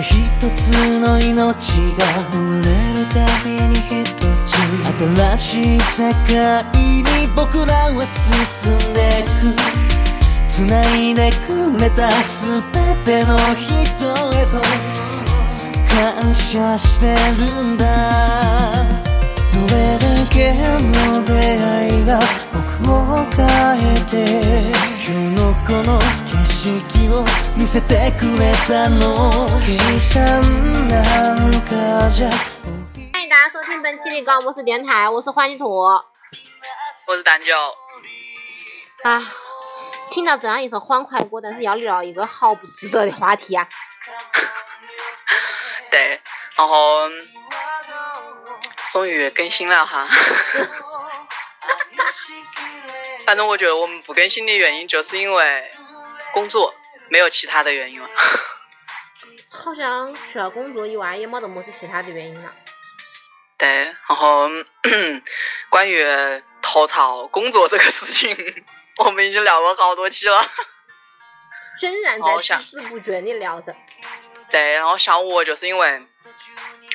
た一つの命が生まれるたびに一つ新しい世界に僕らは進んでく繋いでくれた全ての人へと感謝してるんだ。どれだけの出会いが僕を変えて今日のこの景色を見せてくれたの計算なんかじゃ欢迎大家收听本期的高模式电台，我是欢喜兔。我是蛋饺。啊，听到这样一首欢快歌，但是要聊一个毫不值得的话题啊。对，然后终于更新了哈。反正我觉得我们不更新的原因，就是因为 工作，没有其他的原因了。好像除了工作以外，也没得么子其他的原因了。对，然后 关于吐槽工作这个事情，我们已经聊过好多期了。仍然在孜孜不倦的聊着。对，然后像我就是因为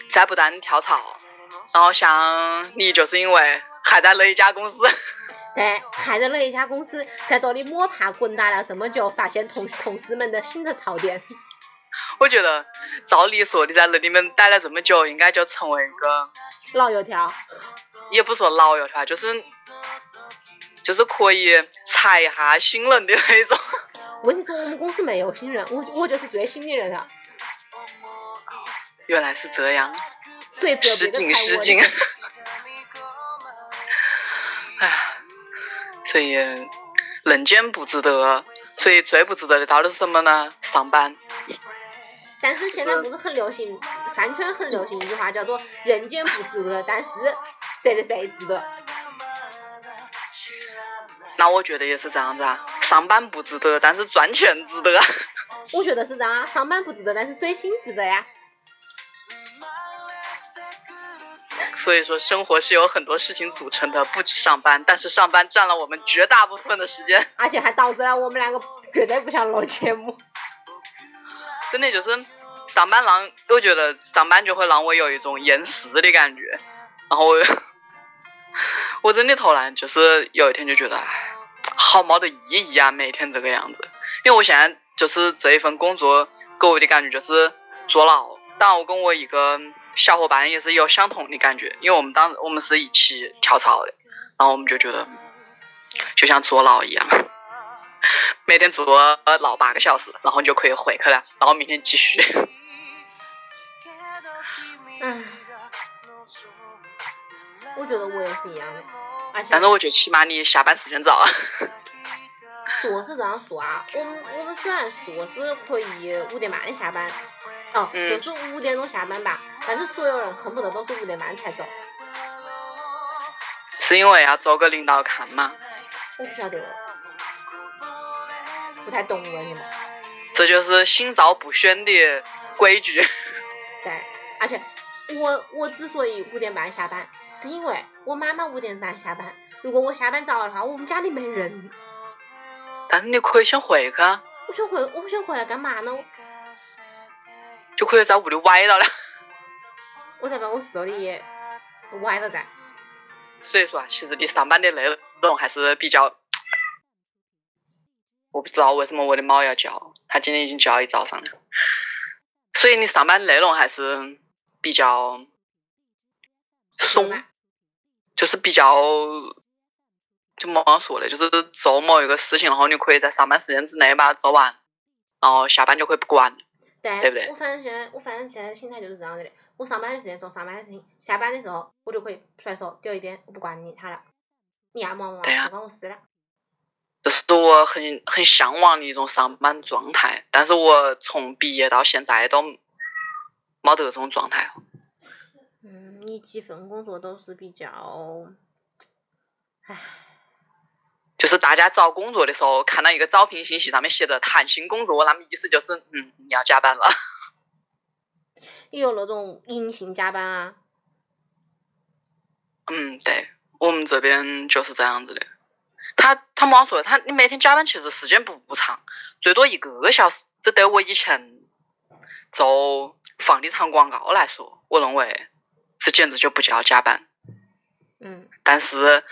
在不断的跳槽，然后像你就是因为还在那一家公司。对，还在那一家公司，在这里摸爬滚打了这么久，发现同同事们的新的槽点。我觉得照理说，你在那里面待了这么久，应该就成为一个老油条。也不说老油条，就是就是可以踩一下新人的那种。问题是我们公司没有新人，我我就是最新的人了。原来是这样。失敬失敬。哎。所以人间不值得，所以最不值得的到底是什么呢？上班。但是现在不是很流行，饭圈很流行一句话叫做“人间不值得，但是谁谁谁值得”。那我觉得也是这样子啊，上班不值得，但是赚钱值得。我觉得是这样啊，上班不值得，但是追星值得呀。所以说，生活是有很多事情组成的，不止上班，但是上班占了我们绝大部分的时间，而且还导致了我们两个绝对不想录节目。真的就是上班让我觉得上班就会让我有一种厌世的感觉，然后我真的突然就是有一天就觉得，哎，好没得意义啊，每天这个样子。因为我现在就是这一份工作给我的感觉就是坐牢，当然我跟我一个。小伙伴也是有相同的感觉，因为我们当我们是一起跳槽的，然后我们就觉得就像坐牢一样，每天坐牢八个小时，然后你就可以回去了，然后明天继续。嗯，我觉得我也是一样的，而且但是我觉得起码你下班时间早。说是这样说啊，我们我们虽然说是可以五点半的下班。哦，就是五点钟下班吧，但是所有人恨不得都是五点半才走。是因为要做给领导看吗？我不晓得，不太懂问你们。这就是心照不宣的规矩。对，而且我我之所以五点半下班，是因为我妈妈五点半下班。如果我下班早的话，我们家里没人。但是你可以先回去啊。我想回，我想回来干嘛呢？就可以在屋里歪到了。我在办公室这里歪了在。所以说啊，其实你上班的内容还是比较……我不知道为什么我的猫要叫，它今天已经叫一早上了。所以你上班内容还是比较松，就是比较就么说的，就是做某一个事情，然后你可以在上班时间之内把它做完，然后下班就可以不管。对不对？我反正现在，我反正现在心态就是这样子的。我上班的时间做上班的事情，下班的时候我就可以甩手丢一边，我不管你他了，你爱忙不忙不关我事了。这是我很很向往的一种上班状态，但是我从毕业到现在都没得这种状态。嗯，你几份工作都是比较，唉。就是大家找工作的时候，看到一个招聘信息上面写着“谈薪工作”，那么意思就是，嗯，你要加班了。也有那种隐形加班啊。嗯，对，我们这边就是这样子的。他他妈说，他你每天加班其实时间不长，最多一个小时。这对我以前做房地产广告来说，我认为这简直就不叫加班。嗯但是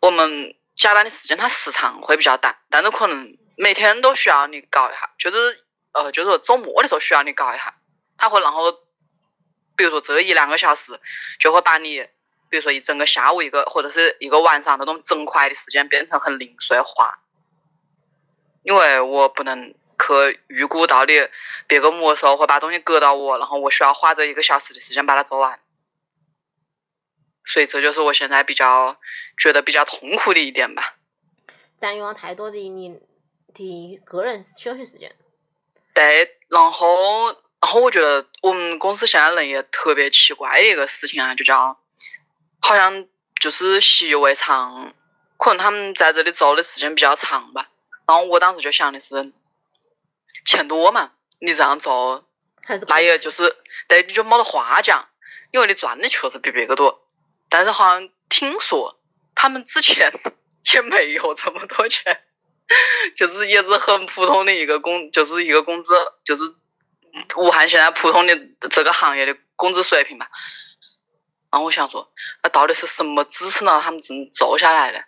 我们加班的时间它时长会比较短，但是可能每天都需要你搞一下，就是呃，就是说周末的时候需要你搞一下，它会然后，比如说这一两个小时，就会把你，比如说一整个下午一个或者是一个晚上那种整块的时间变成很零碎化，因为我不能去预估到底别个么时候会把东西给到我，然后我需要花这一个小时的时间把它做完。所以这就是我现在比较觉得比较痛苦的一点吧。占用了太多的你的个人休息时间。对，然后，然后我觉得我们公司现在人也特别奇怪的一个事情啊，就叫好像就是习以为常，可能他们在这里做的时间比较长吧。然后我当时就想的是，钱多嘛，你这样做，还是那也就是对你就没得话讲，因为你赚的确实比别个多。但是好像听说他们之前 也没有这么多钱，就是也是很普通的一个工，就是一个工资，就是武汉现在普通的这个行业的工资水平吧。然后我想说，那到底是什么支撑到他们真做下来的？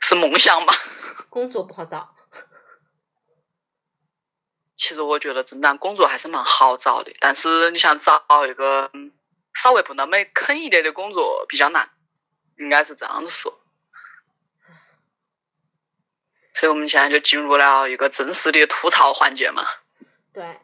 是梦想吗？工作不好找。其实我觉得正当工作还是蛮好找的，但是你想找一个嗯稍微不那么坑一点的工作比较难，应该是这样子说。所以我们现在就进入了一个正式的吐槽环节嘛。对，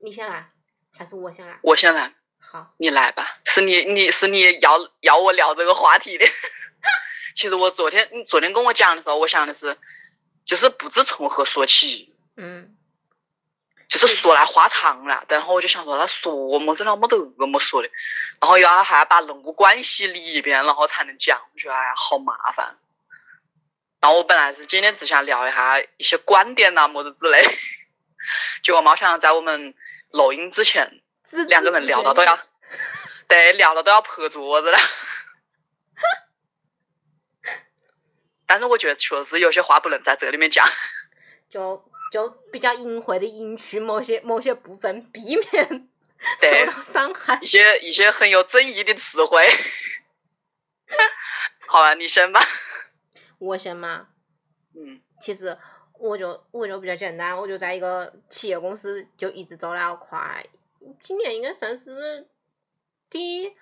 你先来还是我先来？我先来，好，你来吧。是你，你是你要要我聊这个话题的。其实我昨天，你昨天跟我讲的时候，我想的是，就是不知从何说起。嗯，就是说来话长了，然后我就想说，他说么子了，没得那么说的，然后要还要把人物关系理一遍，然后才能讲，我觉得哎呀好麻烦。然后我本来是今天只想聊一下一些观点呐、么子之类，结果没想到在我们录音之前，两个人聊到都要，对，聊到都要拍桌子了。但是我觉得确实有些话不能在这里面讲。就就比较隐晦的隐去某些某些部分，避免受到伤害一。些一些很有争议的词汇。好吧，你先吧。我先嘛，嗯其实我就我就比较简单，我就在一个企业公司就一直做了快，今年应该算是第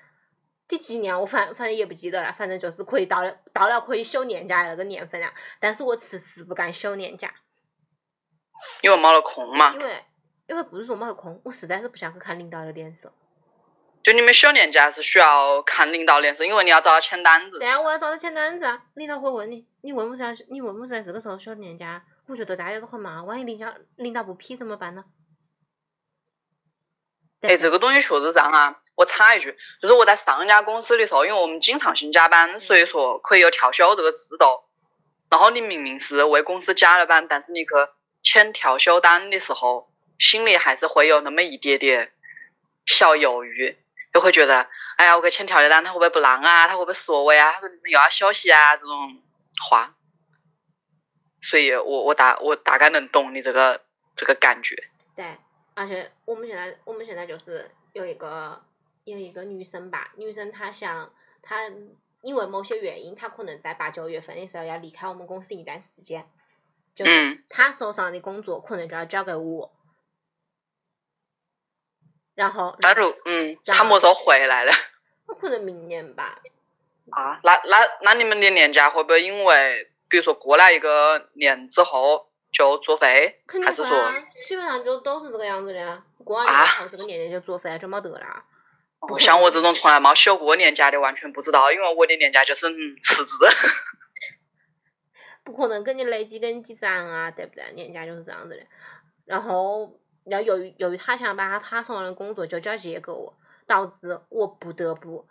第几年，我反反正也不记得了，反正就是可以到了到了可以休年假的那个年份了，但是我迟迟不敢休年假，因为没了空嘛因，为因为不是说没有空，我实在是不想去看领导的脸色。就你们休年假是需要看领导脸色，因为你要找他签单子对。啊，我要找他签单子啊，领导会问你，你为什么在你为什么在这个时候休年假？我觉得大家都很忙，万一领导领导不批怎么办呢？对哎，这个东西确实这样啊。我插一句，就是我在上一家公司的时候，因为我们经常性加班，所以说可以有调休这个制度。然后你明明是为公司加了班，但是你去签调休单的时候，心里还是会有那么一点点小犹豫，就会觉得，哎呀，我去签调休单，他会不会不让啊？他会不会说我呀？他说你们又要休息啊？这种话。所以我我大我大概能懂你这个这个感觉。对，而且我们现在我们现在就是有一个有一个女生吧，女生她想她因为某些原因，她可能在八九月份的时候要离开我们公司一段时间，就是嗯她手上的工作可能就要交给我，然后那如嗯，然后他么时候回来了？我可能明年吧，啊，那那那你们的年假会不会因为，比如说过来一个年之后就作废，肯还是说定会啊，基本上就都是这个样子的。过完啊年后这个年假就作废了，就没得了。不像我这种从来没休过年假的，完全不知道，因为我的年假就是嗯辞职。不可能给你累积跟你记账啊，对不对？年假就是这样子的。然后，然后由于由于他想把他他手上的工作就交接给我，导致我不得不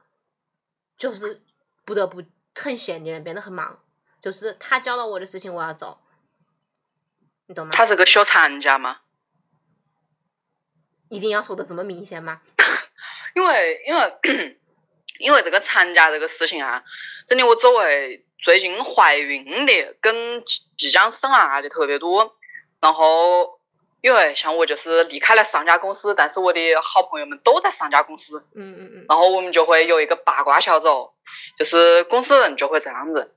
就是不得不很闲的人变得很忙，就是他教到我的事情我要做，你懂吗？他是个休产假吗？一定要说的这么明显吗？因为因为因为这个产假这个事情啊，真的我周围最近怀孕的跟即即将生娃的特别多，然后因为像我就是离开了上家公司，但是我的好朋友们都在上家公司，嗯嗯嗯，然后我们就会有一个八卦小组，就是公司人就会这样子，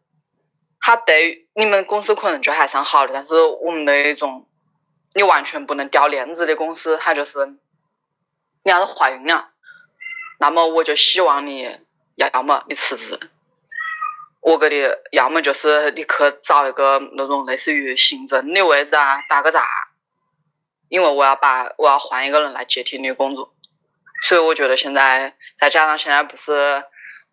他对你们公司可能就还算好的，但是我们那种你完全不能掉链子的公司，他就是你要是怀孕了，那么我就希望你要么你辞职，我给你要么就是你去找一个那种类似于行政的位置啊，打个杂，因为我要把我要换一个人来接替你的工作，所以我觉得现在再加上现在不是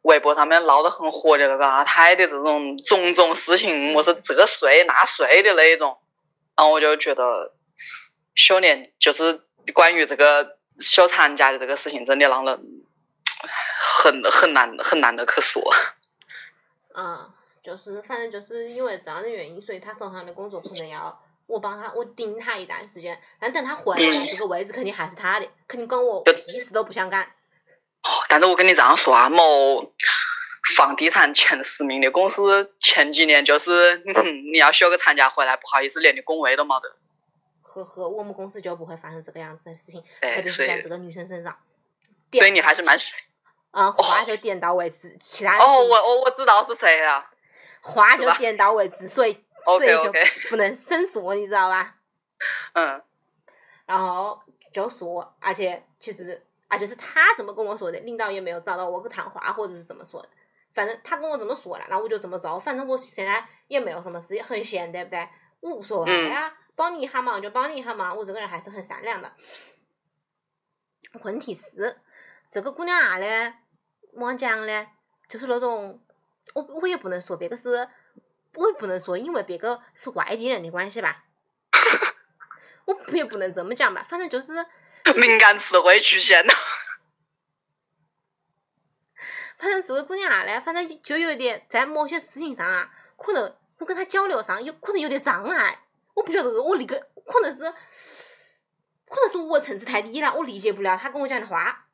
微博上面闹得很火的那个阿泰的这种种种事情，我是这个税那税的那一种，然后我就觉得休年就是关于这个休产假的这个事情，真的让人很很难很难的去说。嗯，就是反正就是因为这样的原因，所以他手上的工作可能要我帮他，我盯他一段时间，但等他回来了，这个位置肯定还是他的，肯定跟我屁事都不想干。哦，但是我跟你这样说啊，某房地产前十名的公司前几年就是，你要休个产假回来，不好意思，连你工位都没得。呵呵，我们公司就不会发生这个样子的事情，对特别是在这个女生身上。所以你还是蛮嗯，话就点到为止，其他的哦，我我我知道是谁了。话就点到为止，所以 所以就不能申诉，你知道吧？嗯然后就说，而且其实而且是他怎么跟我说的，领导也没有找到我去谈话或者是怎么说的，反正他跟我这么说了，那我就这么着，反正我现在也没有什么事，很闲，对不对？我无所谓啊，帮你一下忙就帮你一下忙，我这个人还是很善良的。问题是，这个姑娘啊嘞，么讲嘞，就是那种，我我也不能说别个是，我也不能说因为别个是外地人的关系吧，我不也不能这么讲吧，反正就是，敏感词汇出现了。反正这个姑娘啊嘞，反正就有点在某些事情上啊，可能我跟她交流上有可能有点障碍，我不晓得我那个可能是，可能是我层次太低了，我理解不了她跟我讲的话，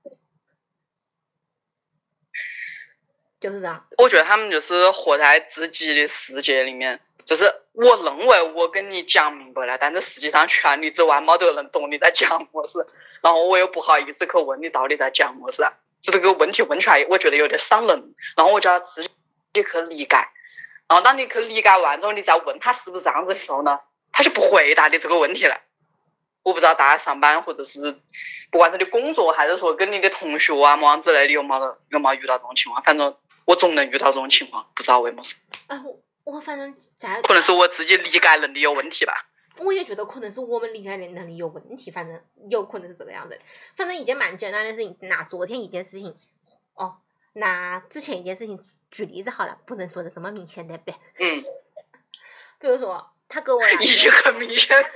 就是这样。我觉得他们就是活在自己的世界里面，就是我认为我跟你讲明白了，但是实际上圈里之外没得人懂你在讲么事，然后我又不好意思去问你到底在讲么事，就这个问题问出来，我觉得有点伤人，然后我就要自己去理解，然后当你去理解完之后，你再问他是不是这样子的时候呢，他就不回答你这个问题了。我不知道大家上班或者是不管是你工作还是说跟你的同学啊么样之类的，有没得有没遇到这种情况？反正我总能遇到这种情况，不知道为么事，啊，我我反正在可能是我自己理解能力有问题吧。我也觉得可能是我们理解的能力有问题，反正有可能是这个样子的。反正一件蛮简单的事情，拿昨天一件事情，哦，拿之前一件事情举例子好了，不能说的这么明显，对不对？嗯，比如说，他给我了，已经很明显了。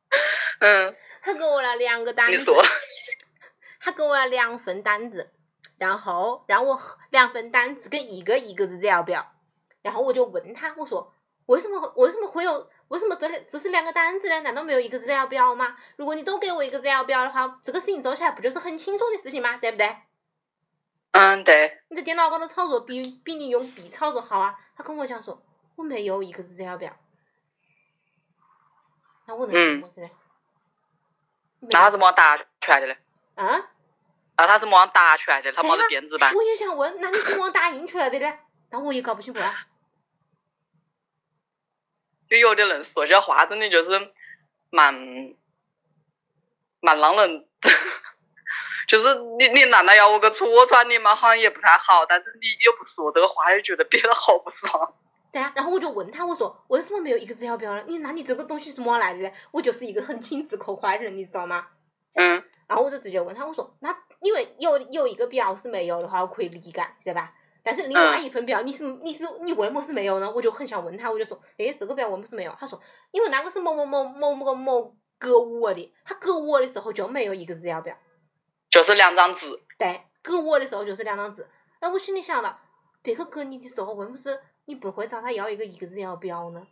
嗯，他给我了两个单子，你说，他给我了两份单子，然后让我和两份单子跟一个一个日子要表，然后我就问他，我说为什么为什么会有为什么这里这是两个单子呢？难道没有一个资料表吗？如果你都给我一个资料表的话，这个事情做起来不就是很轻松的事情吗？对不对？嗯，对，你在电脑高头操作比比你用笔操作好啊。他跟我讲说我没有一个资料表，那我能做嗯么事呢？那他是么样打出来的呢？啊？那他是么样打出来的？他没得电子版。我也想问，那你是么样打印出来的呢？但我也搞不清楚啊。就有的人说些话，真的就是蛮蛮让人，就是你你难道要我个戳穿你吗？好像也不太好，但是你又不说这个话，又觉得憋得好不爽。对啊，然后我就问他，我说为什么没有 Excel 表呢？你那你这个东西是么来的呢？我就是一个很轻质口快的人，你知道吗？嗯然后我就直接问他，我说那因为有有一个表是没有的话，我可以理解，对吧？但是另外一份表，你是你是你为么是没有呢？我就很想问他，我就说，诶，这个表为么是没有？他说，因为那个是某某某某某某给我的，他给我的时候就没有一个资料表。就是两张纸。对，给我的时候就是两张纸。那我心里想了，别个给你的时候，为么是你不会找他要一个一个资料表呢？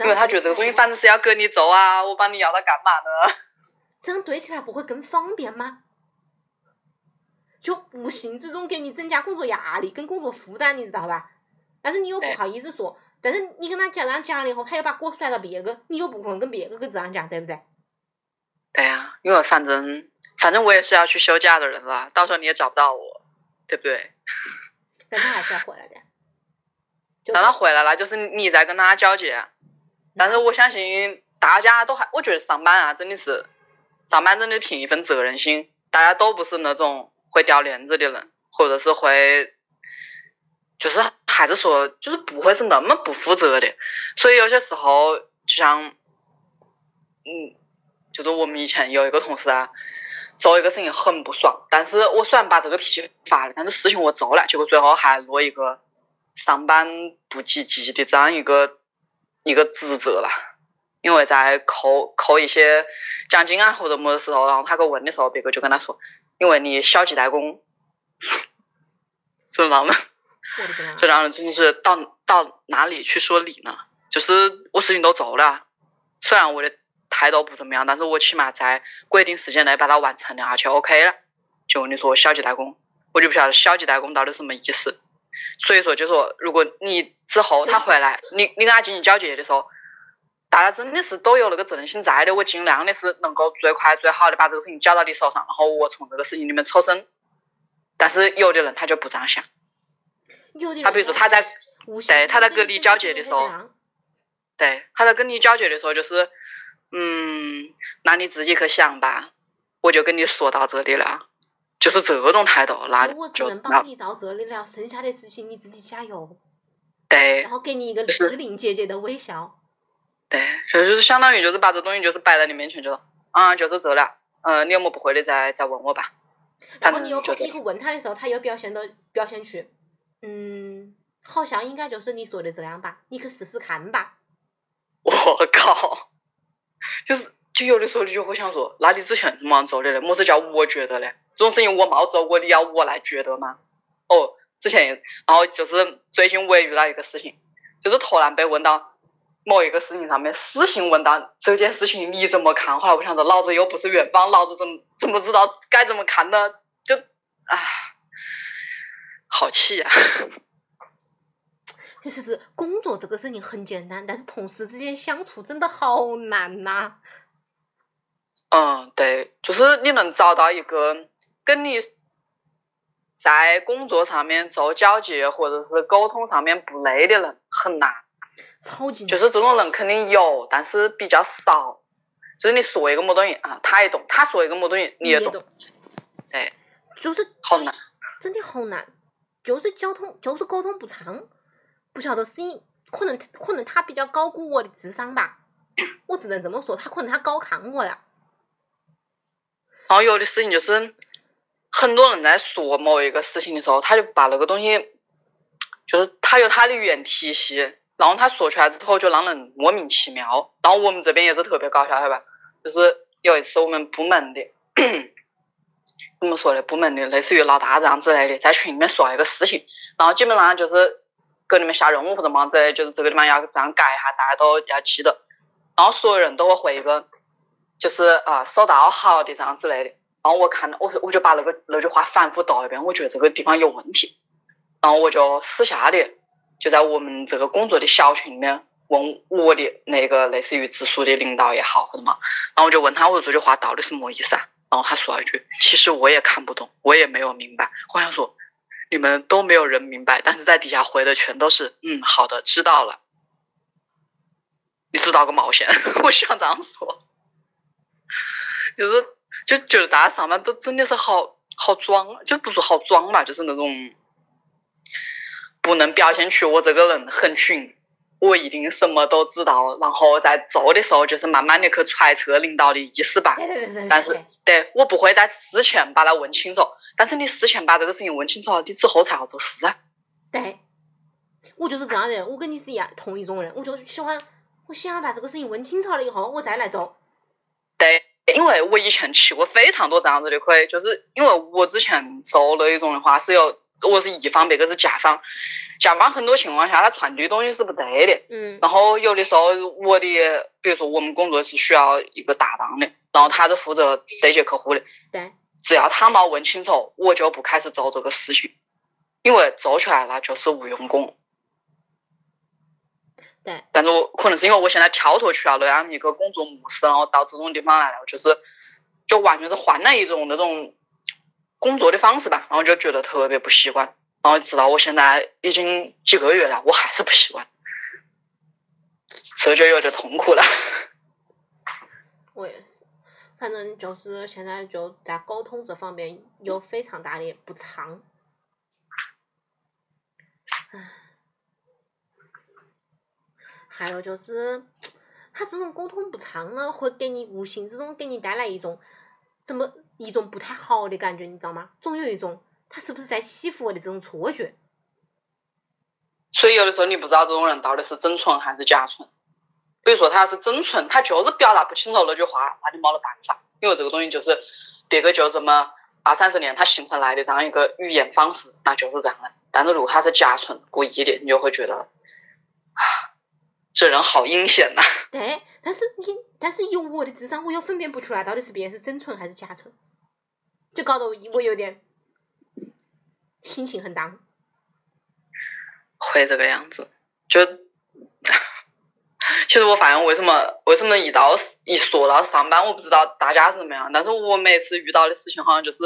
因为他觉得这个东西反正是要给你做啊，我帮你要它干嘛呢？这样对起来不会更方便吗？就无形之中给你增加工作压力跟工作负担，你知道吧？但是你又不好意思说，但是你跟他家长讲了以后，他又把锅甩到别个，你又不可能跟别个跟这样讲，对不对？对呀、因为反正反正我也是要去休假的人了，到时候你也找不到我，对不对？但他还是要回来的。就等他回来了，就是你在跟他交接。但是我相信大家都还，我觉得上班啊，真的是上班真的凭一份责任心，大家都不是那种会掉链子的人，或者是会，就是还是说，就是不会是那么不负责的。所以有些时候，就像，嗯，就是我们以前有一个同事啊，做一个事情很不爽，但是我虽然把这个脾气发了，但是事情我做了，结果最后还落一个上班不积极的这样一个一个职责吧。因为在扣扣一些奖金啊或者么的时候，然后他给我问的时候，别个就跟他说，因为你消极怠工，怎么样呢？我的 个妈！这让人真的是到到哪里去说理呢？就是我事情都做了，虽然我的态度不怎么样，但是我起码在规定时间内把它完成了，而且 OK 了。就你说消极怠工，我就不晓得消极怠工到底什么意思。所以说，就说如果你之后他回来，你你跟他进行交接的时候，大家真的是都有那个责任心在的，我尽量的是能够最快最好的把这个事情交到你手上，然后我从这个事情里面抽身。但是有的人他就不这样想。有的人他比如说他在对他在跟你交接的时候对，他在跟你交接的时候就是，嗯，那你自己去想吧，我就跟你说到这里了，就是这种态度，那就我只能帮你到这里了，剩下的事情你自己加油，对然后给你一个是指令姐姐的微笑。对，就就是相当于就是把这东西就是摆在你面前，就是啊，就是这了，呃，你有么不会的再再问我吧，然后你又你去问他的时候，他又表现的表现出，嗯，好像应该就是你说的这样吧，你去试试看吧。我靠，就是就有的时候你就会想说，那你之前是么样做的嘞？么是叫我觉得嘞？这种事情我没做过，你要我来觉得吗？哦，之前，然后就是最近我也遇到一个事情，就是突然被问到某一个事情上面，私信问到这件事情你怎么看？后来我想着，老子又不是元芳，老子怎么怎么知道该怎么看呢？就，唉，好气呀、确实是工作这个事情很简单，但是同事之间相处真的好难呐、嗯，对，就是你能找到一个跟你在工作上面做交接或者是沟通上面不累的人很难。超级难。就是这种人肯定有，但是比较少。就是你说一个么东西啊，他也懂；他说一个么东西，你也懂。你也懂，对，就是好难。真的好难，就是交通就是沟通不畅，不晓得是因可能可能他比较高估我的智商吧，我只能这么说，他可能他高看我了。然后有的事情就是，很多人在说某一个事情的时候，他就把那个东西，就是他有他的语言体系，然后他说出来之后就让人莫名其妙。然后我们这边也是特别搞笑，晓得吧？就是有一次我们部门的，怎么说呢？部门的类似于老大这样之类的，在群里面说一个事情，然后基本上就是给你们下任务或者忙之类，就是这个地方要这样改一下，大家都要记得。然后所有人都会回一个，就是啊、收到好的这样之类的。然后我看到我我就把那个那句话反复读一遍，我觉得这个地方有问题。然后我就私下的就在我们这个工作的小群里面问我的那个类似于直属的领导也好或者嘛，然后我就问他我说这句话到底是么意思啊？然后他说了一句，其实我也看不懂，我也没有明白。我想说，你们都没有人明白，但是在底下回的全都是嗯好的，知道了。你知道个毛线？我想这样说，就是就觉得大家上班都真的是好好装，就不说好装嘛，就是那种不能表现出我这个人很蠢，我一定什么都知道，然后在做的时候就是慢慢的去揣测领导的意思吧。对对对对但是对，我不会在事前把它问清楚，但是你事前把这个事情问清楚了，你之后才好做事啊。对，我就是这样的人，我跟你是一样同一种人，我就喜欢，我喜欢把这个事情问清楚了以后，我再来做。对，因为我以前吃过非常多这样子的亏，就是因为我之前做那一种的话是有，我是乙方，别个是甲方，甲方很多情况下他传递的东西是不对的。嗯，然后有的时候我的，比如说我们工作是需要一个搭档的，然后他是负责对接客户的，对，只要他没问清楚，我就不开始做这个事情，因为做出来了就是无用功。对，但是我可能是因为我现在跳脱出来了那样一个工作模式，然后到这种地方来了，就是就完全是换了一种那种工作的方式吧，然后就觉得特别不习惯，然后直到我现在已经几个月了，我还是不习惯，这就有点痛苦了。我也是，反正就是现在就在沟通这方面有非常大的不畅。唉，还有就是，他这种沟通不畅呢，会给你无形之中给你带来一种怎么一种不太好的感觉，你知道吗？总有一种他是不是在欺负我的这种错觉。所以有的时候你不知道这种人到底是真蠢还是假蠢。比如说他要是真蠢，他就是表达不清楚那句话，那就没得办法，因为这个东西就是别个就这么二三十年他形成来的这样一个语言方式，那就是这样的。但是如果他是假蠢故意的，你就会觉得啊，这人好阴险呐、对，但是你，但是以我的智商，我又分辨不出来到底是别人是真蠢还是假蠢，就搞得我我有点心情很荡。会这个样子。就 其实我发现为什么为什么一到一说到上班，我不知道大家是怎么样，但是我每次遇到的事情好像就是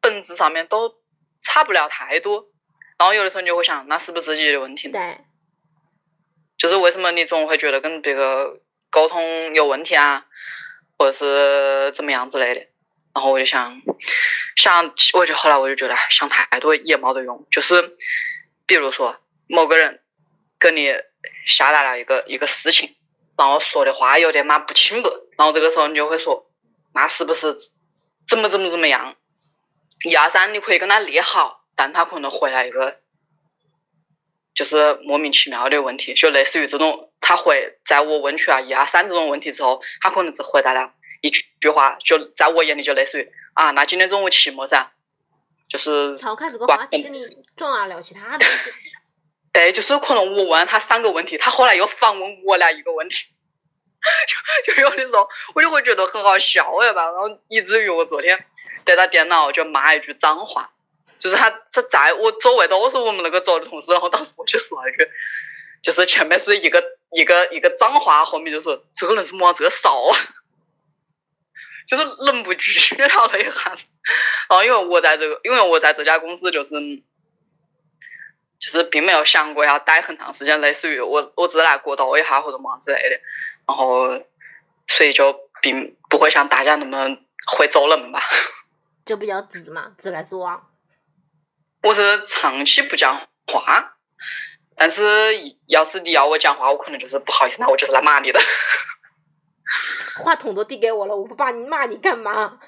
本质上面都差不了太多。然后有的时候你就会想，那是不是自己的问题呢？对，就是为什么你总会觉得跟别个沟通有问题啊，或者是怎么样之类的。然后我就想想，我就后来我就觉得想太多也没得用。就是比如说某个人跟你下达了一个一个事情，然后说的话有点嘛不清白，然后这个时候你就会说，那是不是怎么怎么怎么样？一二三，你可以跟他列好，但他可能回来一个就是莫名其妙的问题，就类似于这种，他会在我问出来一二三这种问题之后，他可能只回答了一句句话，就在我眼里就类似于啊，那今天中午期末噻，就是抛开这个话题，跟你转而聊其他的东西。对，就是可能我问他三个问题，他后来又反问我俩一个问题，就就有的时候我就会觉得很好笑哎吧，然后以至于我昨天对着电脑就骂一句脏话，就是他他在我周围都是我们那个组的同事，然后当时我就说了一句，就是前面是一个一个一个脏话，后面就说这个人是么这个骚啊，就是忍不住 了了一下，然后因为我在这个，因为我在这家公司就是。就是并没有想过要待很长时间，类似于我我只是来过渡一下或者么之类的，然后所以就并不会像大家那么会走人吧。就比较直嘛，直来直往。我是长期不讲话，但是要是你要我讲话，我可能就是不好意思，那我就是来骂你的。话筒都递给我了，我不把你骂你干嘛？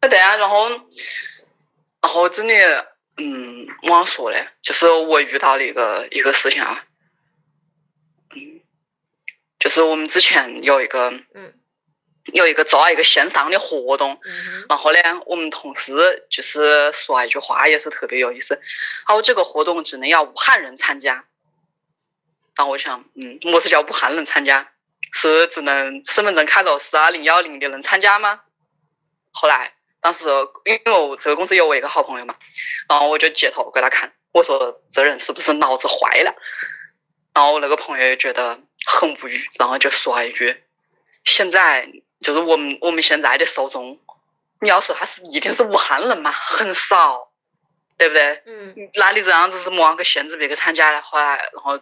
那对啊，然后然后真的。嗯，我想说的，就是我遇到的一个一个事情啊，嗯，就是我们之前有一个，嗯，有一个做了一个线上的活动，嗯然后呢，我们同事就是说了一句话，也是特别有意思，然后这个活动只能要武汉人参加，然后我想，嗯，么是叫武汉人参加？是只能身份证开头是二零幺零的能参加吗？后来。当时因为我这个公司有我一个好朋友嘛，然后我就截图给他看，我说这人是不是脑子坏了？然后我那个朋友也觉得很无语，然后就说了一句：“现在就是我们我们现在的受众，你要说他是一定是武汉人嘛，很少，对不对？嗯，那你这样子是么样个限制别个参加的？后来，然后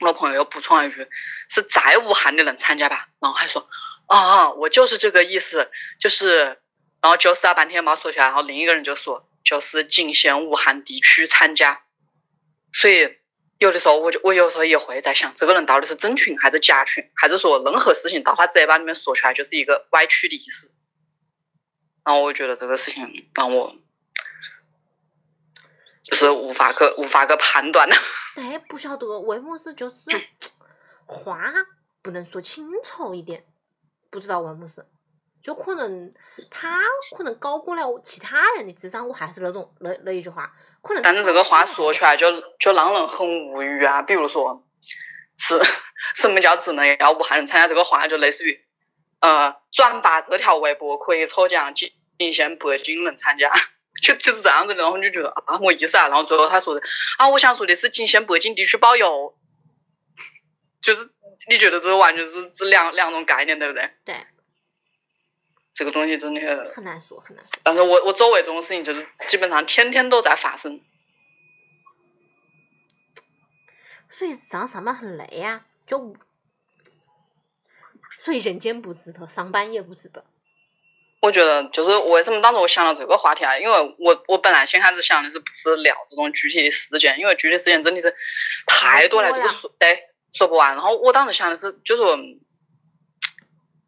我朋友又补充了一句：是在武汉的人参加吧？然后还说：啊，我就是这个意思，就是。”然后就是啊，半天没说出来，然后另一个人就说，就是仅限武汉地区参加。所以有的时候，我就我有时候也会在想，这个人到底是真群还是假群，还是说任何事情到他嘴巴里面说出来就是一个歪曲的意思。然后我觉得这个事情让我就是无法个无法个判断了。对，不晓得为么事就是话不能说清楚一点，不知道为么事。就可能他可能高过了其他人的智商，我还是那种那那一句话。但是这个话说出来就就让人很无语啊！比如说，是什么叫只能要武汉人参加这个话，就类似于，呃，转发这条微博可以抽奖，仅仅限北京人参加，就就是这样子的。然后你就觉得啊，没意思啊。然后最后他说的啊，我想说的是仅限北京地区包邮，就是你觉得这完全是这两两种概念，对不对？对。这个东西真的很难说，很难说。但是我我周围这种事情就是基本上天天都在发生。所以这样上班很累呀，就所以人间不值得，上班也不值得。我觉得就是为什么当时我想到这个话题啊？因为我我本来先开始想的是不是聊这种具体的事件，因为具体事件真的是太多了，这个说对说不完。然后我当时想的是，就说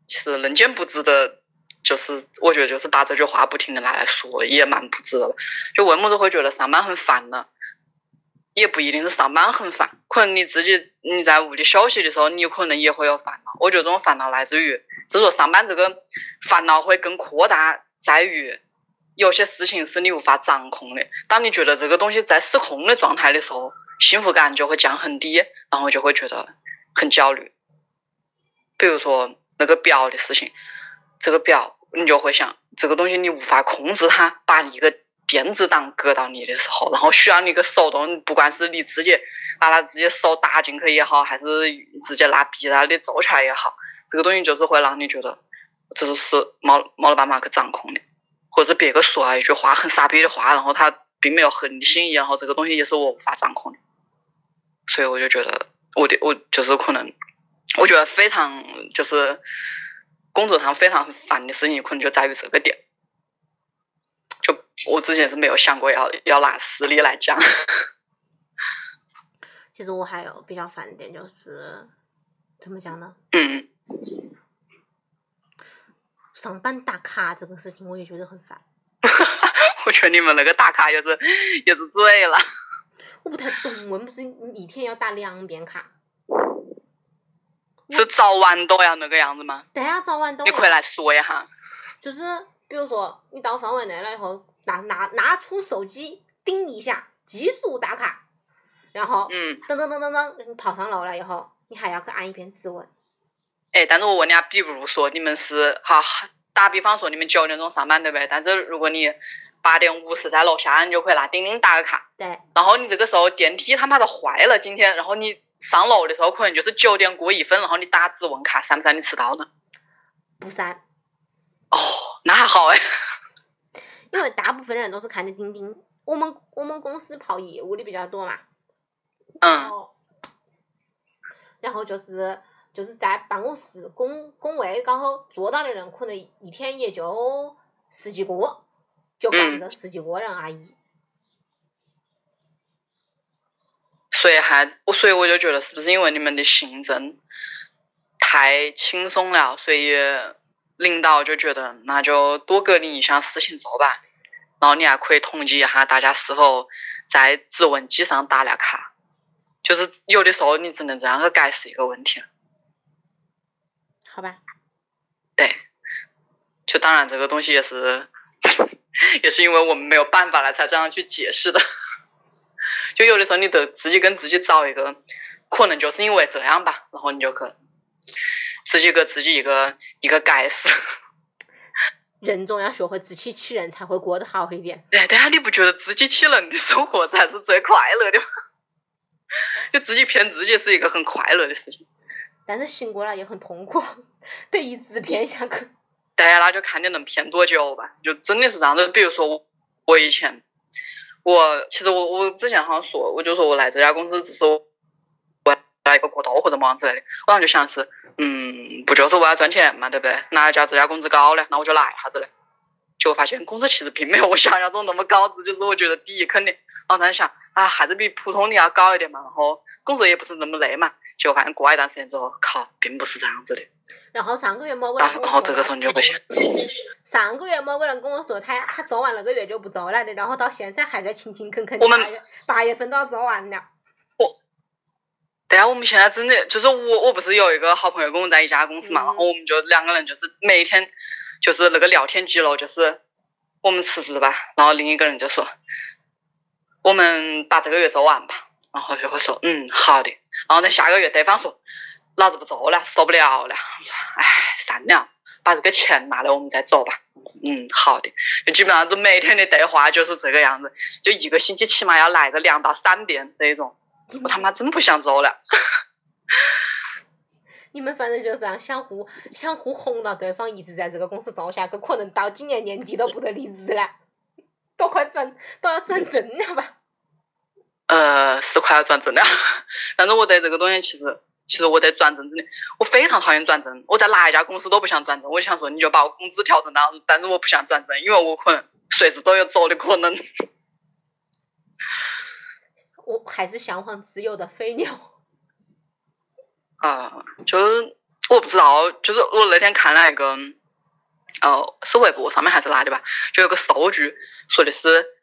其实人间不值得，就是我觉得就是把这句话不停的拿来说，也蛮不值的。就为么子会觉得上班很烦呢？也不一定是上班很烦，可能你自己你在屋里休息的时候，你可能也会有烦恼。我觉得这种烦恼来自于，就是说上班这个烦恼会更扩大，在于有些事情是你无法掌控的。当你觉得这个东西在失控的状态的时候，幸福感就会降很低，然后就会觉得很焦虑。比如说那个表的事情，这个表你就会想，这个东西你无法控制它，把一个。电子档搁到你的时候，然后需要你个手动，不管是你自己把它自己手打进去也好，还是直接拿笔把它做出来也好，这个东西就是会让你觉得这都是没没得办法去掌控的，或者别个说了一句话很傻逼的话，然后他并没有合你心意，然后这个东西也是我无法掌控的，所以我就觉得我的我就是可能，我觉得非常就是工作上非常烦的事情，可能就在于这个点。就我之前是没有想过要要拿实力来讲。其实我还有比较烦点，就是怎么讲呢？嗯。上班打卡这个事情，我也觉得很烦。我觉得你们那个打卡也是也是醉了。我不太懂，为什么是一天要打两遍卡？是早晚都要那个样子吗？对啊，早晚都。你可以来说一下。就是比如说，你到范围内了以后。拿拿拿出手机盯一下，极速打卡，然后，嗯，噔噔噔噔噔，你跑上楼了以后，你还要去按一遍指纹。哎，但是我问你啊，比如说你们是哈，打比方说你们九点钟上班对不对？但是如果你八点五十在楼下，你就可以拿钉钉打个卡。对。然后你这个时候电梯他妈的坏了，今天，然后你上楼的时候可能就是九点过一分，然后你打指纹卡，算不算你迟到呢？不算。哦，那还好哎。因为大部分人都是看的钉钉，我们我们公司跑业务的比较多嘛，嗯，然后就是就是在办公室工工位刚好坐到的人，可能一天也就十几个，就干着十几个人而已。所以还我所以我就觉得是不是因为你们的行政太轻松了，所以。领导就觉得那就多给你一项事情做吧，然后你还可以统计一下大家是否在指纹机上打了卡，就是有的时候你只能这样去解释一个问题了。好吧。对，就当然这个东西也是，也是因为我们没有办法了才这样去解释的。就有的时候你得自己跟自己找一个，可能就是因为这样吧，然后你就去。自己给自己一个一个解释。人总要学会自欺欺人，才会过得好一点。对，但是你不觉得自欺欺人的生活才是最快乐的吗？就自己骗自己是一个很快乐的事情。但是醒过来也很痛苦，得一直骗下去。对，那就看你能骗多久吧。就真的是这样子。比如说我，我以前，我其实我我之前好像说，我就说我来这家公司只是我。来一个过渡或者么样之类的，我当时就想的是，嗯，不就是为了赚钱嘛，对不对？哪家这家工资高呢？那我就来一下子嘞。结果发现工资其实并没有我想象中那么高，只就是我觉得第一肯定。然后当时想，啊，还是比普通的要高一点嘛。然后工作也不是那么累嘛。结果发现过一段时间之后，靠，并不是这样子的。然后上个月某个人，然后这个时候你就不行，上个月某个人跟我说，他他做完那个月就不做了的，然后到现在还在勤勤恳恳。我们八月份都要做完了。对啊，我们现在真的就是我，我不是有一个好朋友跟我在一家公司嘛，然后我们就两个人就是每天就是那个聊天记录，就是我们辞职吧，然后另一个人就说我们把这个月做完吧，然后就会说嗯好的，然后呢下个月对方说老子不做了，受不了了，说哎算了，把这个钱拿来我们再走吧，嗯好的，就基本上就每天的对话就是这个样子，就一个星期起码要来个两到三遍这一种。我他妈真不想走了。你们反正就这样相互相互哄到对方一直在这个公司做下去，可能到今年年底都不得离职了，都快转都要转正了吧？呃，是快要转正了，但是我对这个东西其实，其实我对转正真的，我非常讨厌转正。我在哪一家公司都不想转正，我想说你就把我工资调成那样，但是我不想转正，因为我可能随时都有走的可能。我还是向往自由的飞鸟。啊，就是我不知道，就是我那天看了一个，哦，是微博上面还是哪里吧，就有个数据说的是。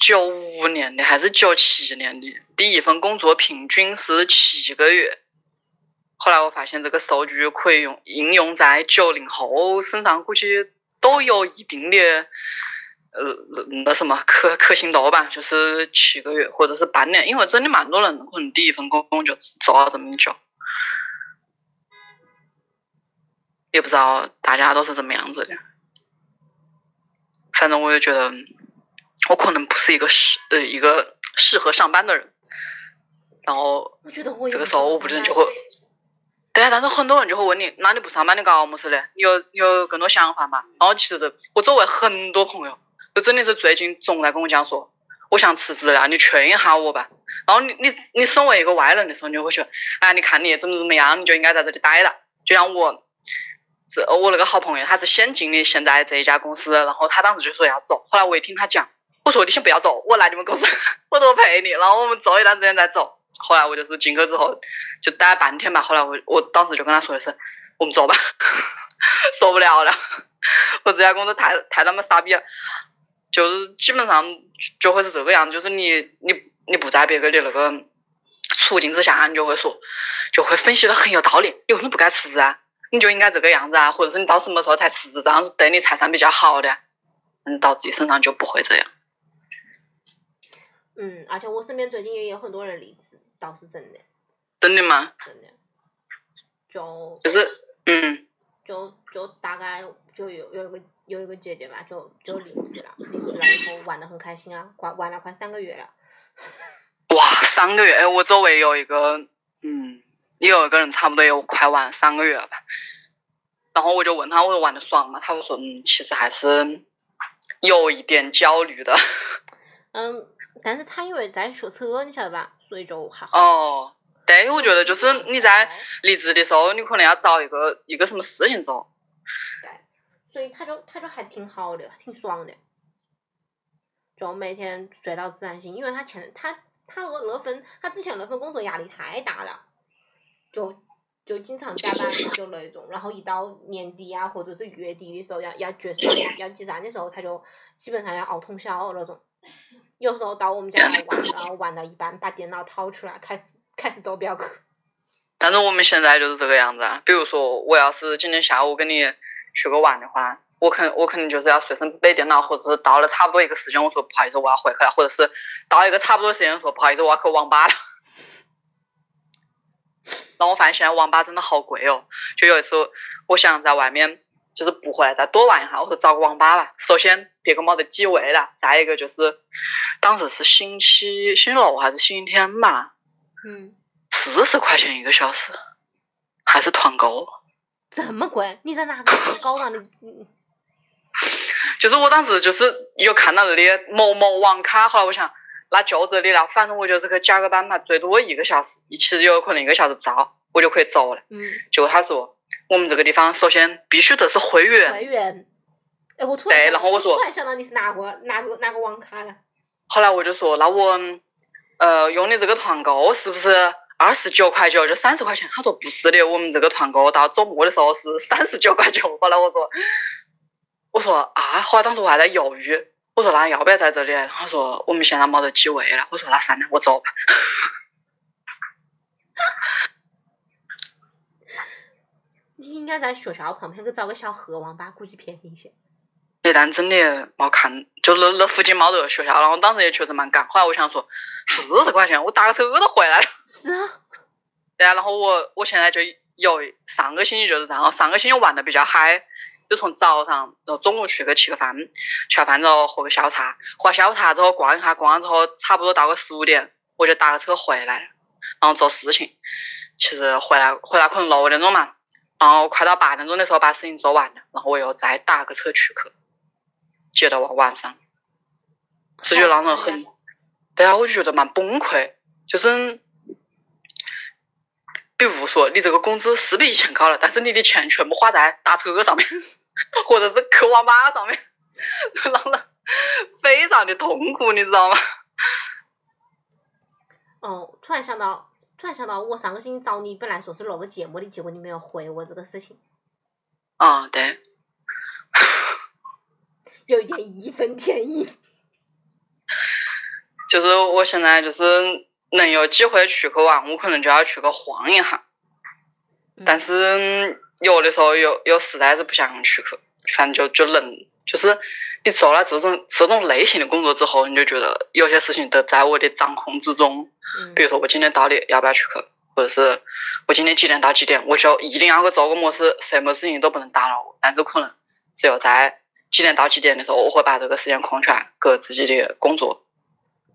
九五年的还是九七年的，第一份工作平均是七个月。后来我发现这个数据可以用应用在九零后身上，估计都有一定的呃那什么可可信度吧，就是七个月或者是半年，因为真的蛮多人可能第一份工作就做了这么久，也不知道大家都是怎么样子的。反正我也觉得。我可能不是一个适呃一个适合上班的人，然后这个时候我不能就会，对啊，但是很多人就会问你，那你不上班你搞么事嘞？你有你有更多想法嘛？然后其实我周围很多朋友，就真的是最近总在跟我讲说，我想辞职了，你劝一下我吧。然后你你你身为一个外人的时候，你就会说，哎，你看你怎么怎么样，你就应该在这里待了。就像我，这我那个好朋友，他是先进的现在这一家公司，然后他当时就说要走，后来我一听他讲。我说你先不要走，我来你们公司，我都陪你。然后我们做一段时间再走。后来我就是进去之后就待了半天吧。后来我我当时就跟他说的是，我们走吧，受不了了，我这家公司太太他妈傻逼了。就是基本上就会是这个样子，就是你你你不在别个的那个处境之下，你就会说，就会分析的很有道理。你为什么不该辞职啊？你就应该这个样子啊，或者是你到什么时候才辞职，这样对你才算比较好的。嗯，到自己身上就不会这样。嗯，而且我身边最近也有很多人离职，倒是真的。真的吗？真的。就就是，嗯。就就大概就有有一个有一个姐姐吧，就就离职了，离职了以后玩的很开心啊，快玩了快三个月了。哇，三个月！哎，我周围有一个，嗯，也有一个人差不多有快玩三个月了吧。然后我就问他，我说玩的爽吗？他就说，嗯，其实还是有一点焦虑的。嗯。但是他因为在学车，你晓得吧？所以就还好。哦，对，我觉得就是你在离职的时候，你可能要找一个一个什么事情做。对，所以他就他就还挺好的，挺爽的，就每天睡到自然醒。因为他前他他那那份他之前那份工作压力太大了，就就经常加班就那种。然后一到年底啊，或者是月底的时候要要决算要结账的时候，他就基本上要熬通宵那种。有时候到我们家来玩，然后玩到一半，把电脑掏出来，开始开始做表格。但是我们现在就是这个样子啊。比如说，我要是今天下午跟你去个玩的话，我肯我肯定就是要随身备电脑，或者是到了差不多一个时间，我说不好意思，我要回去了，或者是到一个差不多时间说不好意思，我要去网吧了。然后我发现现在网吧真的好贵哦。就有一次，我想在外面。就是不回来再多玩一下，我说找个网吧吧。首先别个没得机会了，再一个就是当时是星期星期六还是星期天吧？嗯。四十块钱一个小时，还是团购。这么贵？你在哪个高档的？就是我当时就是有看到那里某某网咖，后来我想那就这里了，反正我就是去加个班嘛，最多一个小时，其实有可能一个小时不到，我就可以走了。嗯。结果他说。我们这个地方首先必须得是会员。会员，哎，我突然对，然后我说，突然想到你是哪个哪个哪个网卡了。后来我就说，那我呃用的这个团购是不是二十九块九，就三十块钱？他说不是的，我们这个团购到周末的时候是三十九块九。后来我说，我说啊，后来当时我还在犹豫，我说那要不要在这里？他说我们现在没得机位了。我说那算了，我走吧。你应该在学校旁边去找个小河网吧，估计便宜一些。一但真的没看，就那那附近没得学校，然后我当时也确实蛮赶。后来我想说，四十块钱我打个车都回来了。是啊。对啊，然后我我现在就有上个星期就是这样，上个星期玩的比较嗨，就从早上然后中午去去吃个饭，吃完饭之后喝个下午茶，喝下午茶之后逛一下，逛完之后差不多到个十五点，我就打个车回来了，然后做事情。其实回来回来可能六点钟嘛，然后快到八点钟的时候把事情做完了，然后我又再打个车出去，接到晚晚上，这就让人很，对啊，我就觉得蛮崩溃，就是，比如说你这个工资是比以前高了，但是你的钱全部花在打车上面，或者是去网吧上面，就让人非常的痛苦，你知道吗？哦，突然想到，突然想到，我上个星期找你，本来说是录个节目的，结果你没有回我这个事情，哦、对。有一点义愤填膺。就是我现在就是能有机会去去玩，我可能就要去个晃一下。嗯但是有的时候又又实在是不想去去，反正就就能就是你做了这种这种类型的工作之后，你就觉得有些事情都在我的掌控之中。嗯比如说我今天到底要不要去去，或者是我今天几点到几点，我就一定要去做个么事，什么事情都不能打扰我。但是可能只有在几点到几点的时候，我会把这个时间空出来，给自己的工作。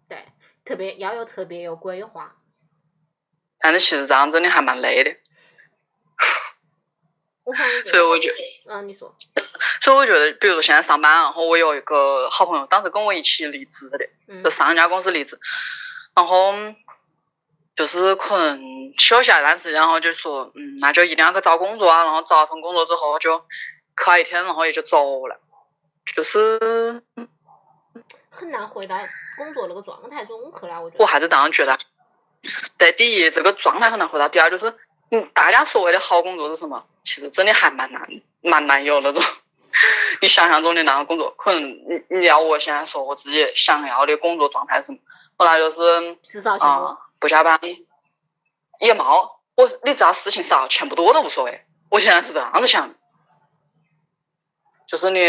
对，特别要有特别有规划。但是其实这样真的还蛮累的，我反正，所以我觉得，嗯，你说，所以我觉得，比如说现在上班，然后我有一个好朋友，当时跟我一起离职的，嗯就上一家公司离职，然后就是可能休息了一段时间，然后就说，嗯，那就一定要去找工作啊，然后找一份工作之后就去了一天，然后也就走了，就是很难回到工作那个状态中去了，我觉得。我还是这样觉得。对，第一，这个状态很难回到；第二，就是，嗯，大家所谓的好工作是什么？其实真的还蛮难，蛮难有那种 你想象中的那个工作。可能你你要我现在说我自己想要的工作状态是什么？我那就是啊、不加班，也冇。我你只要事情少，钱不多都无所谓。我现在是这样子想的，就是你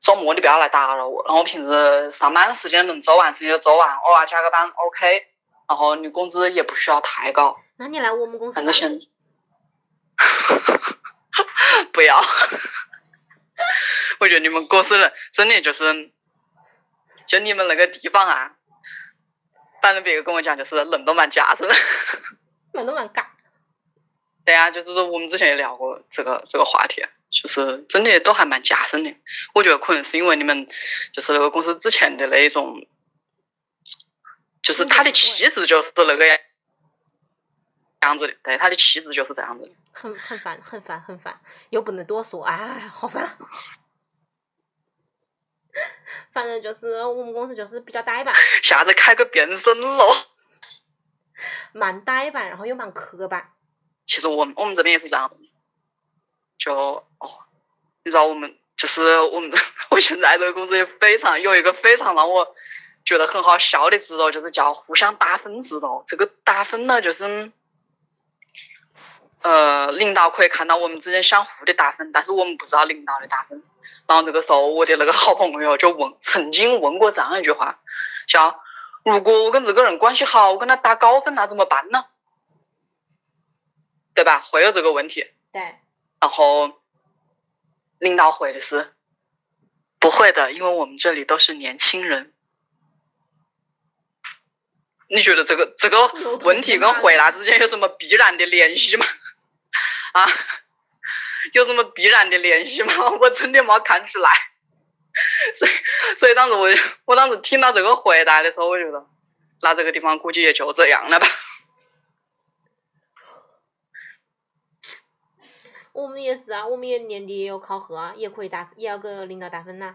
周末你不要来打扰我，然后平时上班时间能做完事情就做完，偶尔加个班 OK，然后你工资也不需要太高，那你来我们公司吧反正。现 不要，我觉得你们公司人真的就是，就你们那个地方啊，反正别个跟我讲就是人都蛮夹子的。人都蛮尬。对啊，就是说我们之前也聊过这个这个话题，就是真的都还蛮夹生的。我觉得可能是因为你们就是那个公司之前的那一种，就是他的气质就是那个样样子的，对，他的气质就是这样子的。很很烦，很烦，很烦，又不能多说，哎，好烦。反正就是我们公司就是比较呆板，下次开个变身咯。蛮呆板，然后又蛮刻板。其实我们我们这边也是这样的，就哦，你知道我们就是我们 我现在这个公司也非常有一个非常让我觉得很好笑的制度，就是叫互相打分制度。这个打分呢，就是呃，领导可以看到我们之间相互的打分，但是我们不知道领导的打分。然后这个时候，我的那个好朋友就问，曾经问过这样一句话，叫如果我跟这个人关系好，我跟他打高分，那怎么办呢？对吧？会有这个问题。对，然后领导回的是不会的，因为我们这里都是年轻人。你觉得这个这个问题跟回答之间有什么必然的联系吗？啊，有什么必然的联系吗？我真的没看出来。所以，所以当时我我当时听到这个回答的时候，我觉得那这个地方估计也就这样了吧。我们也是啊，我们也年底也有考核啊，也可以打，也要给领导打分呐、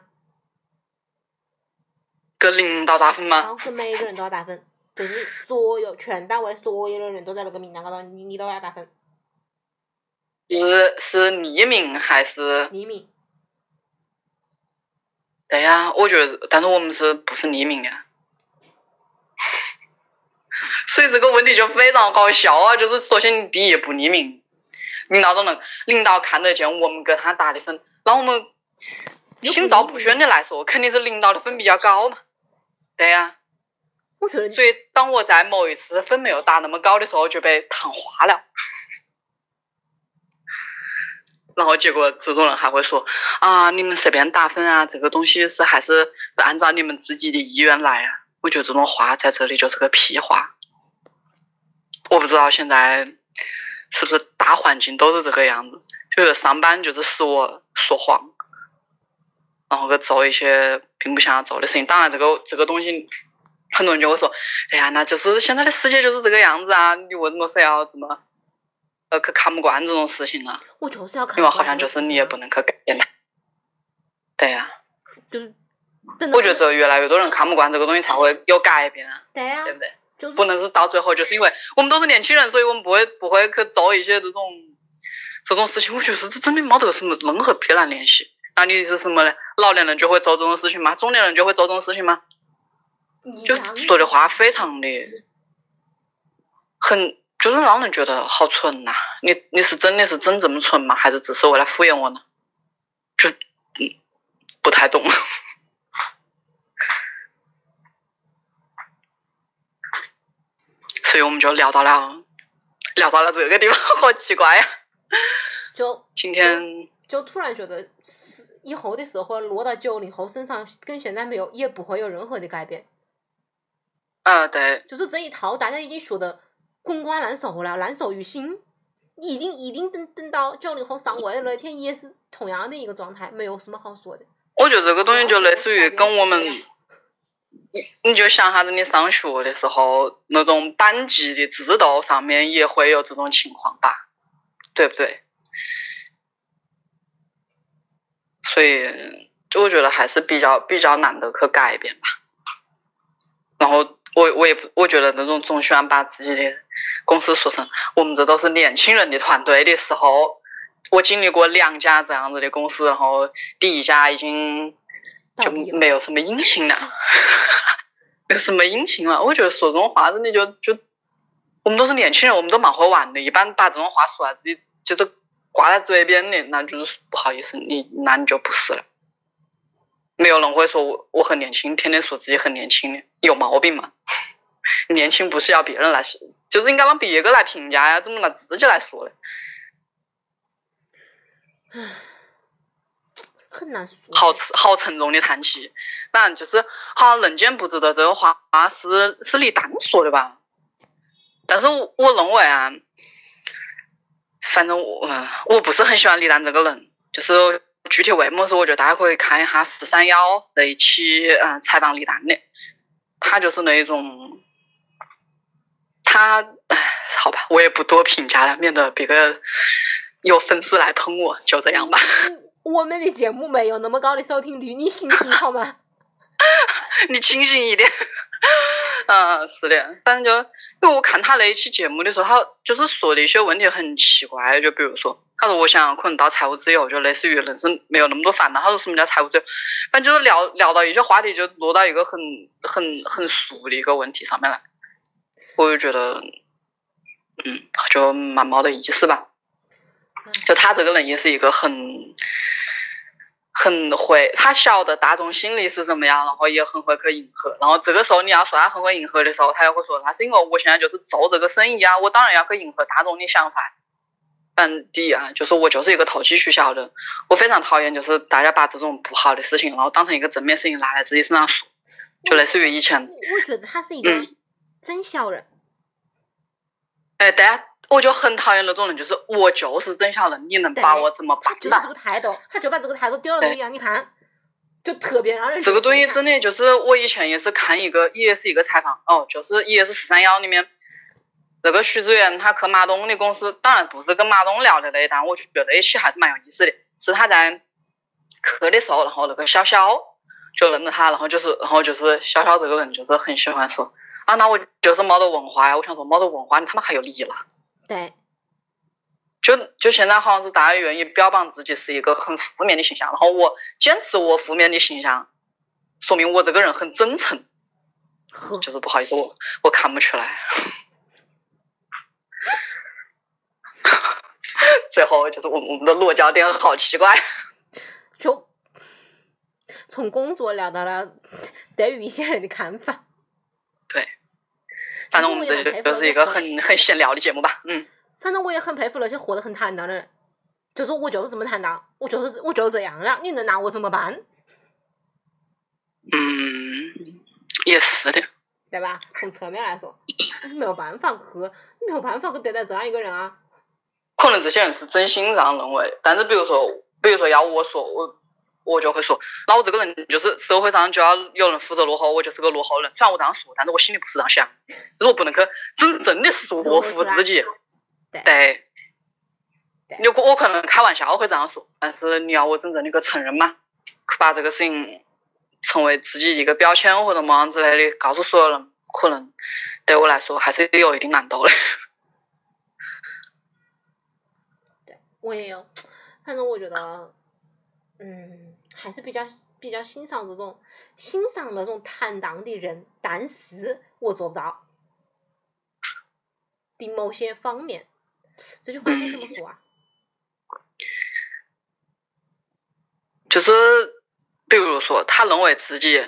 给领导打分吗？然后给每个人都要打分，就是所有全单位所有的人都在那个名单高头，你你都要打分，是是匿名还是？匿名。对呀，我觉得，但是我们是不是匿名的？所以这个问题就非常搞笑啊！就是首先你第一不匿名，领导都能，领导看得见我们给他打的分，那我们心照不宣的来说，肯定是领导的分比较高嘛。对呀，我觉得所以当我在某一次分没有打那么高的时候，就被烫花了。然后结果这种人还会说啊，你们随便打分啊，这个东西是还是按照你们自己的意愿来啊。我觉得这种话在这里就是个屁话。我不知道现在是不是大环境都是这个样子？就是上班就是使我说谎，然后去做一些并不想要做的事情。当然，这个这个东西，很多人就会说：“哎呀，那就是现在的世界就是这个样子啊！你为什么非要怎么呃去看不惯这种事情呢？我就是要看因为好像就是你也不能去改变它。”对呀、就是，我觉得越来越多人看不惯这个东西才会有改变啊，对呀对，不对？就是不能是到最后就是因为我们都是年轻人，所以我们不会不会去做一些这种这种事情。我觉得这真的没得什么任何必然联系。那你是什么呢？老年人就会做这种事情吗？中年人就会做这种事情吗？就说的话非常的很，就是让人觉得好蠢呐、你你是真的是真这么蠢吗？还是只是为了敷衍我呢？就嗯，不太懂。所以我们就聊到了聊到了这个地方，好奇怪呀、就今天就突然觉得是以后的社会落到九零后身上，跟现在没有也不会有任何的改变。啊，对，就是这一套，大家已经学的滚瓜烂熟了，烂熟于心。一定一定等等到九零后上位的那天，也是同样的一个状态，没有什么好说的。我觉得这个东西就类似于跟我们，对你你就想下子你上学的时候，那种班级的制度上面也会有这种情况吧，对不对？所以就我觉得还是比较比较难得去改变吧。然后我我也不我觉得那种总喜欢把自己的公司说成我们这都是年轻人的团队的时候，我经历过两家这样子的公司，然后第一家已经就没有什么音信了，没有什么音信了。我觉得说这种话真的就就，我们都是年轻人，我们都蛮会玩的。一般把这种话说在自己就是挂在嘴边的，那就是不好意思，你那你就不是了。没有人会说我我很年轻，天天说自己很年轻的，有毛病吗？年轻不是要别人来，就是应该让别个来评价呀，怎么拿自己来说呢？很难说。好沉好沉重的叹气。那，就是好人间不值得这个话是是李诞说的吧？但是我认为啊，反正我我不是很喜欢李诞这个人，就是具体为么事，我觉得大家可以看一下四三幺那一期嗯、采访李诞的，他就是那一种，他唉好吧，我也不多评价了，免得别个有粉丝来喷我，就这样吧。我们的节目没有那么高的收听率，你醒醒好吗？你清醒一点。嗯，是的，反正就因为我看他那一期节目的时候，他就是说的一些问题很奇怪，就比如说，他说我想可能到财务自由，就类似于人生没有那么多烦恼。他说什么叫财务自由？反正就是聊聊到一些话题，就落到一个很很很俗的一个问题上面来，我就觉得，嗯，就蛮没得意思吧。就他这个人也是一个很很会，他晓得大众心理是怎么样，然后也很会去迎合。然后这个时候你要说他很会迎合的时候，他又会说那是因为我现在就是做这个生意啊，我当然要去迎合大众的想法。反正第一啊，就是我就是一个投机取巧的人，我非常讨厌就是大家把这种不好的事情，然后当成一个正面事情拿来自己身上说，就类似于以前，我觉得他是一个嗯真小人。哎，大家我就很讨厌那种人，就是我就是真晓人，你能把我怎么办他就是这？个态度，他就把这个态度丢到那里你看，就特别让人这个东西真的就是我以前也是看一个，也是一个采访哦，就是也是四三幺里面，那个徐子源他去马东的公司，当然不是跟马东聊的那一单，我就觉得那一期还是蛮有意思的，是他在去的时候，然后那个小小就认得他，然后就是然后就是小小这个人就是很喜欢说啊，那我就是没得文化呀，我想说没得文化，你他妈还有理了。对，就就现在好像是大家愿意标榜自己是一个很负面的形象，然后我坚持我负面的形象，说明我这个人很真诚。就是不好意思，我我看不出来。最后就是我们我们的落脚点好奇怪，就从工作聊到了 对于一些人的看法。反正我们这就是一个很很闲聊的节目吧。嗯，反正我也很佩服那些活得很坦荡的人，就是我就是这么坦荡，我就是我就这样了，你能拿我怎么办？嗯，也是的。对吧？从侧面来说，没有办法去，没有办法去对待这样一个人啊。可能这些人是真心这样认为，但是比如说，比如说要我说，我我就会说，那我这个人就是社会上就要有人负责落后，我就是个落后人。虽然我这样说，但是我心里不是这样想，就是我不能去真正的说服自己。对。对。你我可能开玩笑会这样说，但是你要我真正的去承认嘛，去把这个事情成为自己一个标签或者么样之类的，告诉所有人，可能对我来说还是有一定难度的。对，我也有，反正我觉得，嗯，还是比较比较欣赏这种欣赏那种坦荡的人，但是我做不到的某些方面，这句话该怎么说啊？就是，比如说，他认为自己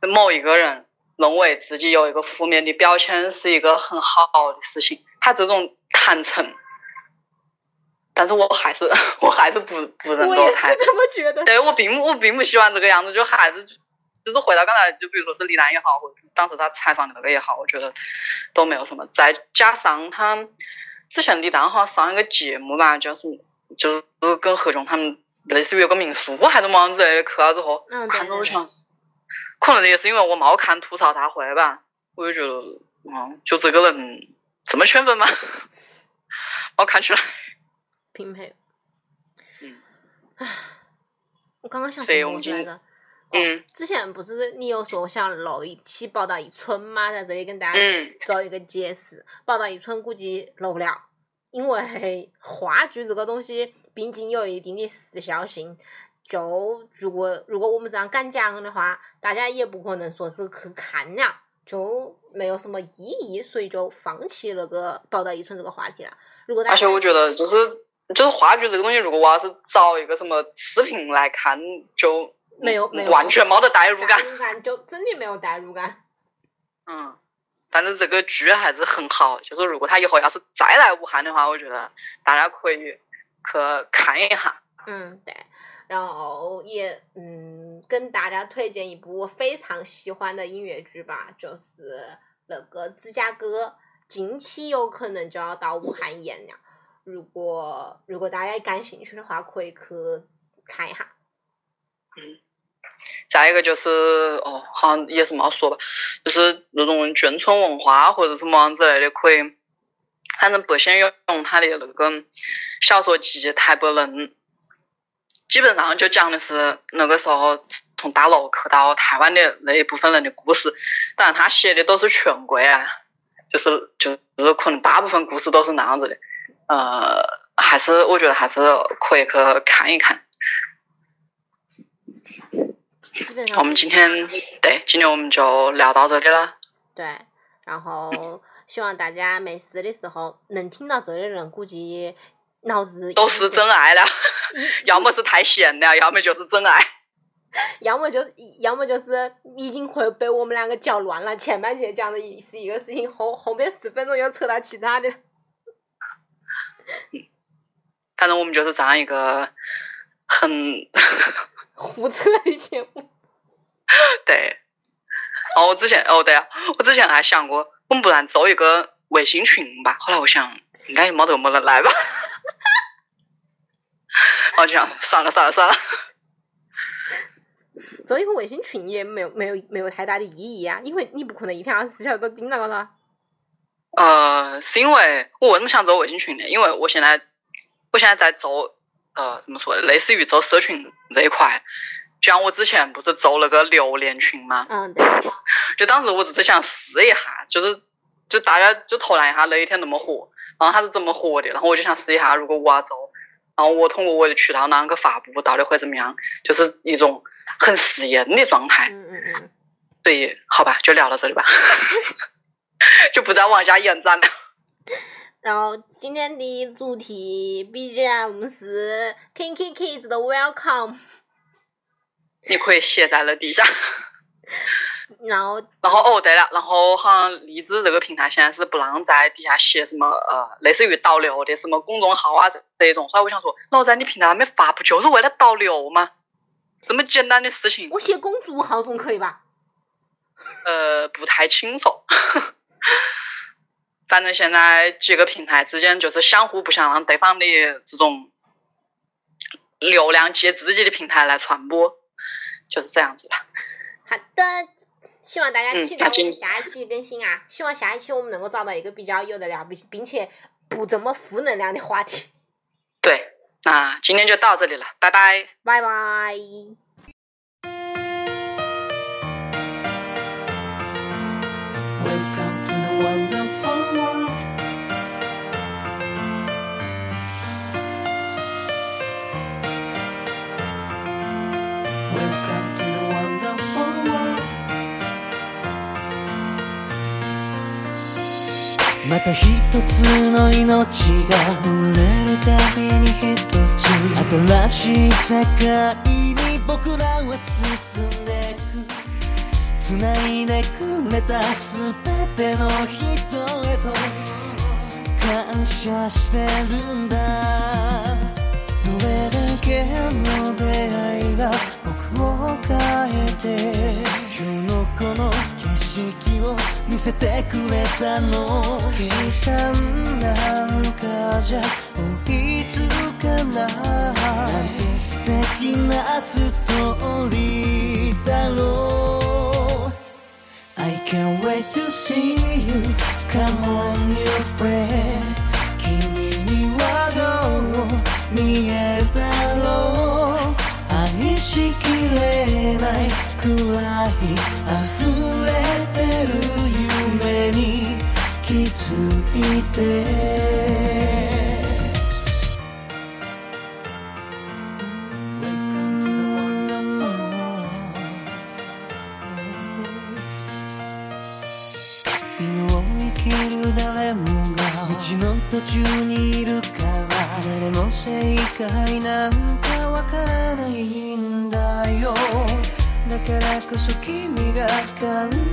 某一个人认为自己有一个负面的标签是一个很好的事情，他这种坦诚，但是我还是 我还是不不认同他。我也是这么觉得。对我并不我并不喜欢这个样子，就还是就是回到刚才，就比如说是李诞也好，或者是当时他采访的那个也好，我觉得都没有什么。再加上他之前李诞好像上一个节目吧，叫什么，就是跟何炅他们。类似于有个民宿还是么样子类的，去了之后，嗯看着我想，可能也是因为我没看吐槽大会吧，我就觉得，嗯，就这个人这么圈粉吗？我看起来，平配。嗯。唉，我刚刚想说什么来着？嗯。之前不是你有说想录一期报道一村吗？在这里跟大家做一个解释。报道一村估计录不了，因为话剧这个东西。毕竟有一定的时效性，就如果如果我们这样敢讲的话，大家也不可能说是去看了，就没有什么意义，所以就放弃那个报道一村这个话题了。如果而且我觉得就是就是话剧这个东西，如果我要是找一个什么视频来看，就没有没有完全没得代入感，就真的没有代入感。嗯，但是这个剧还是很好，就是如果他以后要是再来武汉的话，我觉得大家可以。去看一下，嗯对，然后也嗯跟大家推荐一部我非常喜欢的音乐剧吧，就是那个芝加哥，近期有可能就要到武汉演了。如果如果大家感兴趣的话，可以去看一下。嗯，再一个就是哦，好像也是没说吧，就是那种眷村文化或者什么之类的，可以。反正不先用他的那个小说集《台北人》，基本上就讲的是那个时候从大陆去到台湾的那一部分人的故事。当然，他写的都是全归啊，就是就是可能大部分故事都是那样子的。呃，还是我觉得还是可以去看一看。我们今天对，今天我们就聊到这里了。对，然后。希望大家没事的时候能听到这的人，估计脑子都是真爱了，要么是太闲了，要么就是真爱，要么就要么就是已经会被我们两个搅乱了。前半节讲的是一个事情，后后面十分钟又扯到其他的。反正我们就是这样一个很胡扯的节目。对。哦，我之前哦对啊，我之前还想过。我们不然做一个微信群吧，后来我想应该也没得么人来吧，我就想算了算了算了。做一个微信群也没有没有没有太大的意义啊，因为你不可能一天二十四小时都盯那个了。呃，是因为我为什么想做微信群呢？因为我现在我现在在做呃怎么说，类似于做社群这一块。就像我之前不是做了个榴莲群吗？嗯，对。就当时我只是想试一下，就是就大家就投篮一下那一天那么火，然后它是怎么火的，然后我就想试一下，如果我要做，然后我通过我的渠道那样去发布，到底会怎么样？就是一种很实验的状态。嗯嗯嗯。所以，好吧，就聊到这里吧，就不再往下延展了。然后今天的主题 BGM 是 Kinky Kids 的 Welcome。你可以写在了底下，然后，然后哦，对了，然后好像荔枝这个平台现在是不让在底下写什么呃，类似于导流的什么公众号啊这这种。后来我想说，老在你平台上面发，不就是为了导流吗？这么简单的事情。我写公众号总可以吧？呃，不太清楚。反正现在几个平台之间就是相互不想让对方的这种流量借自己的平台来传播，就是这样子的。好的，希望大家嗯期待我们下一期更新啊！希望下一期我们能够找到一个比较有的聊，并并且不这么负能量的话题。对，那今天就到这里了，拜拜。拜拜。また一つの命が生まれるたびに一つ新しい世界に僕らは進んでいく繋いでくれたすべての人へと感謝してるんだ。どれだけの出会いが僕を変えて今日のこの景色を見せてくれたの。計算なんかじゃ追いつかない。なんて素敵なストーリーだろう。I can't wait to see you. Come on new friend. 君にはどう見えるだろう愛しきれないくらい誰もが道の途中にいるから誰も正解なんかわからないんだよ。だからこそ君が感